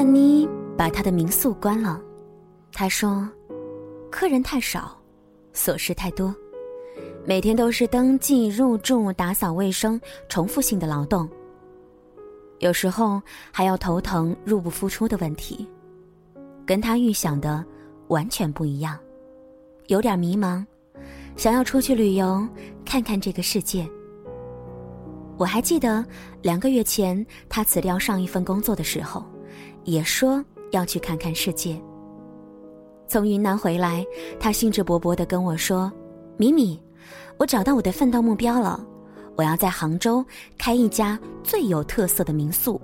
燕妮把她的民宿关了，她说：“客人太少，琐事太多，每天都是登记、入住、打扫卫生，重复性的劳动。有时候还要头疼入不敷出的问题，跟他预想的完全不一样，有点迷茫，想要出去旅游，看看这个世界。”我还记得两个月前他辞掉上一份工作的时候，也说要去看看世界。从云南回来，他兴致勃勃地跟我说：“米米，我找到我的奋斗目标了，我要在杭州开一家最有特色的民宿。”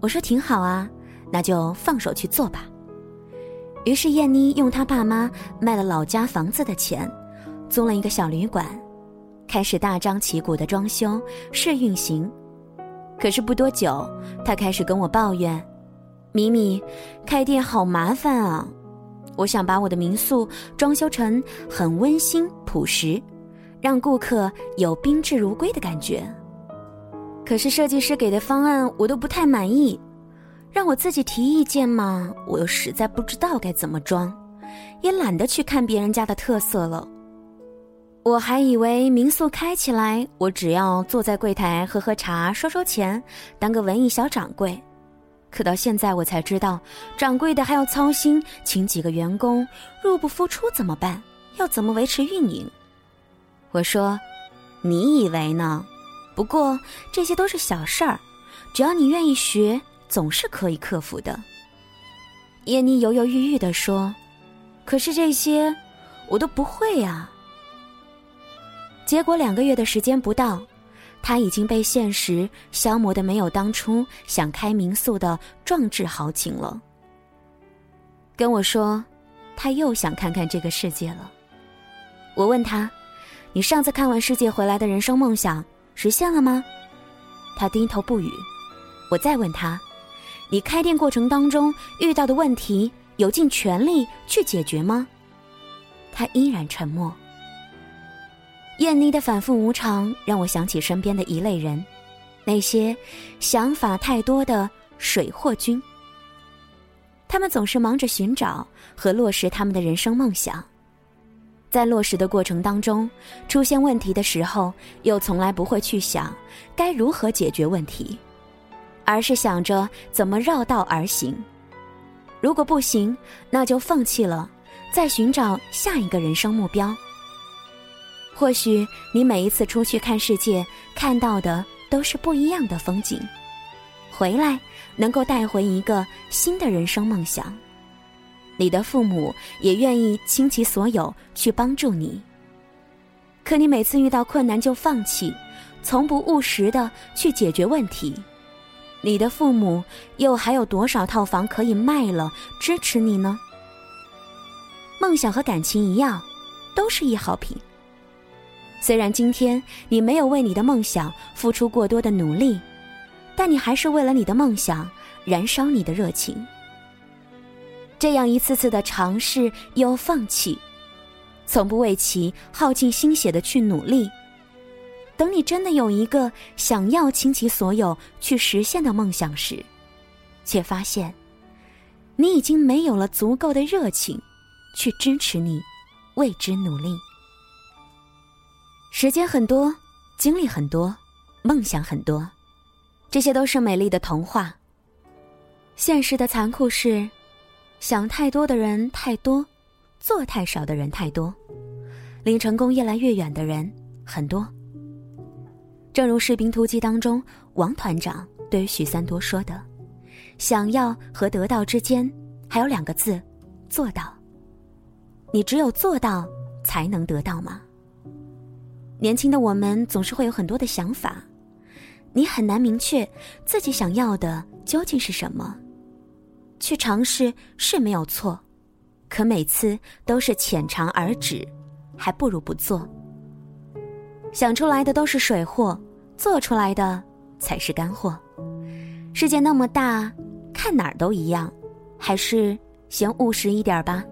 我说：“挺好啊，那就放手去做吧。”于是燕妮用她爸妈卖了老家房子的钱，租了一个小旅馆。开始大张旗鼓的装修试运行，可是不多久，他开始跟我抱怨：“米米，开店好麻烦啊！我想把我的民宿装修成很温馨朴实，让顾客有宾至如归的感觉。可是设计师给的方案我都不太满意，让我自己提意见嘛，我又实在不知道该怎么装，也懒得去看别人家的特色了。”我还以为民宿开起来，我只要坐在柜台喝喝茶、收收钱，当个文艺小掌柜。可到现在我才知道，掌柜的还要操心请几个员工，入不敷出怎么办？要怎么维持运营？我说：“你以为呢？不过这些都是小事儿，只要你愿意学，总是可以克服的。”燕妮犹犹豫豫地说：“可是这些，我都不会呀。”结果两个月的时间不到，他已经被现实消磨的没有当初想开民宿的壮志豪情了。跟我说，他又想看看这个世界了。我问他：“你上次看完世界回来的人生梦想实现了吗？”他低头不语。我再问他：“你开店过程当中遇到的问题有尽全力去解决吗？”他依然沉默。燕妮的反复无常让我想起身边的一类人，那些想法太多的水货君。他们总是忙着寻找和落实他们的人生梦想，在落实的过程当中，出现问题的时候，又从来不会去想该如何解决问题，而是想着怎么绕道而行。如果不行，那就放弃了，再寻找下一个人生目标。或许你每一次出去看世界，看到的都是不一样的风景，回来能够带回一个新的人生梦想。你的父母也愿意倾其所有去帮助你，可你每次遇到困难就放弃，从不务实的去解决问题，你的父母又还有多少套房可以卖了支持你呢？梦想和感情一样，都是一耗品。虽然今天你没有为你的梦想付出过多的努力，但你还是为了你的梦想燃烧你的热情。这样一次次的尝试又放弃，从不为其耗尽心血的去努力。等你真的有一个想要倾其所有去实现的梦想时，却发现，你已经没有了足够的热情，去支持你为之努力。时间很多，精力很多，梦想很多，这些都是美丽的童话。现实的残酷是，想太多的人太多，做太少的人太多，离成功越来越远的人很多。正如《士兵突击》当中王团长对许三多说的：“想要和得到之间，还有两个字，做到。你只有做到，才能得到吗？”年轻的我们总是会有很多的想法，你很难明确自己想要的究竟是什么。去尝试是没有错，可每次都是浅尝而止，还不如不做。想出来的都是水货，做出来的才是干货。世界那么大，看哪儿都一样，还是先务实一点吧。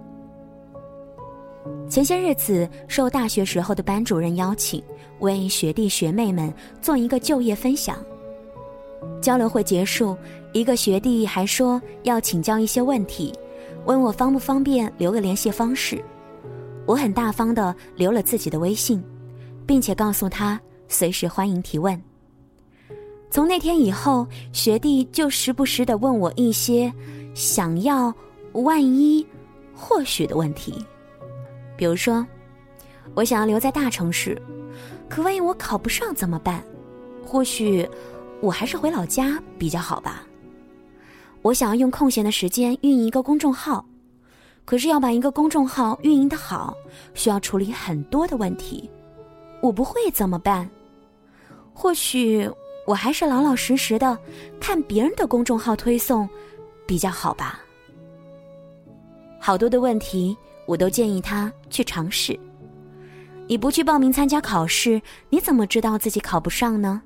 前些日子，受大学时候的班主任邀请，为学弟学妹们做一个就业分享。交流会结束，一个学弟还说要请教一些问题，问我方不方便留个联系方式。我很大方的留了自己的微信，并且告诉他随时欢迎提问。从那天以后，学弟就时不时的问我一些想要、万一、或许的问题，比如说，我想要留在大城市，可万一我考不上怎么办？或许我还是回老家比较好吧。我想要用空闲的时间运营一个公众号，可是要把一个公众号运营的好，需要处理很多的问题，我不会怎么办？或许。我还是老老实实的看别人的公众号推送，比较好吧。好多的问题，我都建议他去尝试。你不去报名参加考试，你怎么知道自己考不上呢？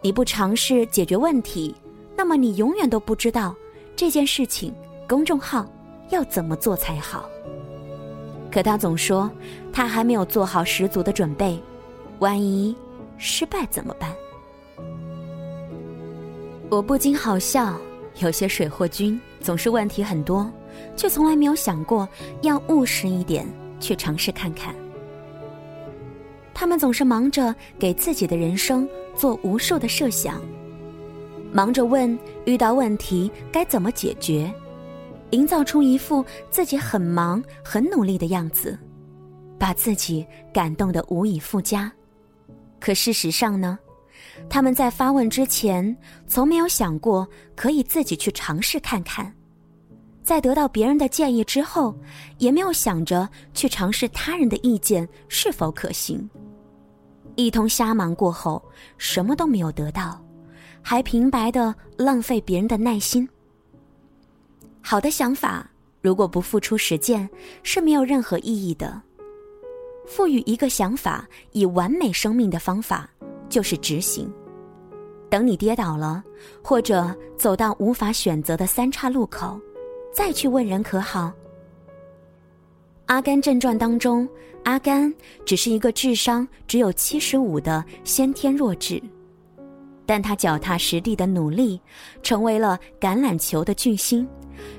你不尝试解决问题，那么你永远都不知道这件事情公众号要怎么做才好。可他总说他还没有做好十足的准备，万一失败怎么办？我不禁好笑，有些水货君总是问题很多，却从来没有想过要务实一点去尝试看看。他们总是忙着给自己的人生做无数的设想，忙着问遇到问题该怎么解决，营造出一副自己很忙很努力的样子，把自己感动得无以复加。可事实上呢？他们在发问之前，从没有想过可以自己去尝试看看；在得到别人的建议之后，也没有想着去尝试他人的意见是否可行。一通瞎忙过后，什么都没有得到，还平白的浪费别人的耐心。好的想法，如果不付出实践，是没有任何意义的。赋予一个想法以完美生命的方法。就是执行。等你跌倒了，或者走到无法选择的三岔路口，再去问人可好？《阿甘正传》当中，阿甘只是一个智商只有七十五的先天弱智，但他脚踏实地的努力，成为了橄榄球的巨星，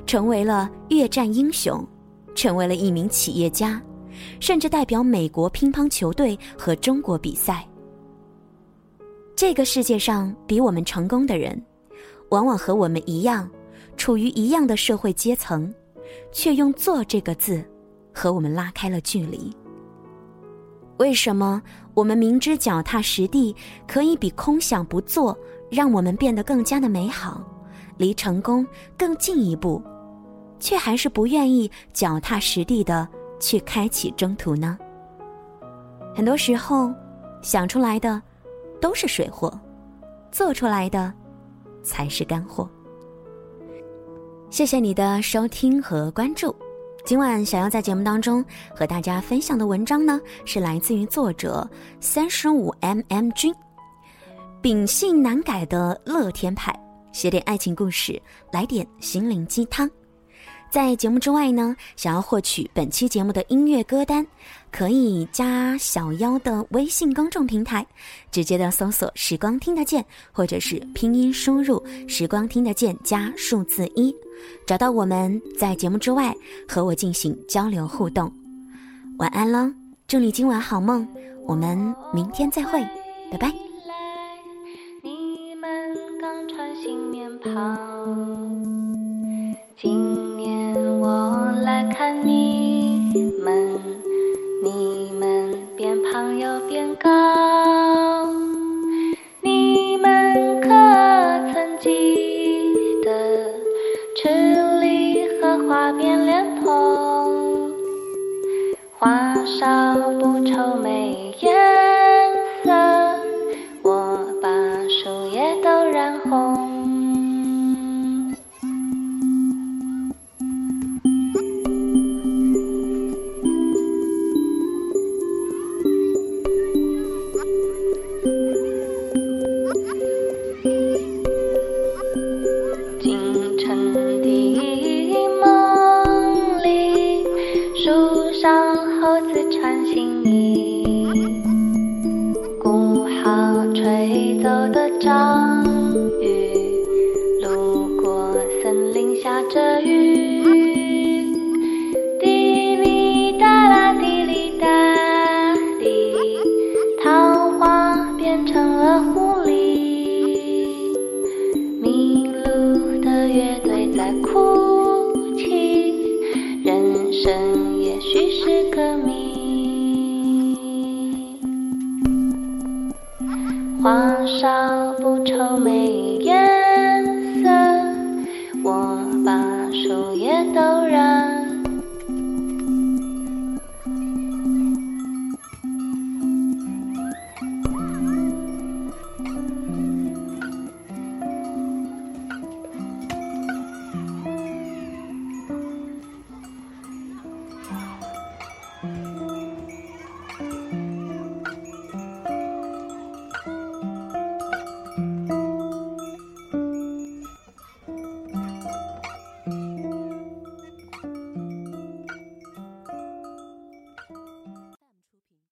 成为了越战英雄，成为了一名企业家，甚至代表美国乒乓球队和中国比赛。这个世界上比我们成功的人，往往和我们一样，处于一样的社会阶层，却用“做”这个字，和我们拉开了距离。为什么我们明知脚踏实地可以比空想不做让我们变得更加的美好，离成功更进一步，却还是不愿意脚踏实地的去开启征途呢？很多时候，想出来的。都是水货，做出来的才是干货。谢谢你的收听和关注。今晚想要在节目当中和大家分享的文章呢，是来自于作者三十五 mm 君，秉性难改的乐天派，写点爱情故事，来点心灵鸡汤。在节目之外呢，想要获取本期节目的音乐歌单，可以加小妖的微信公众平台，直接的搜索“时光听得见”或者是拼音输入“时光听得见”加数字一，找到我们在节目之外和我进行交流互动。晚安喽，祝你今晚好梦，我们明天再会，拜拜。你们刚穿新棉今看你们，你们变胖又变高，少不愁眉眼。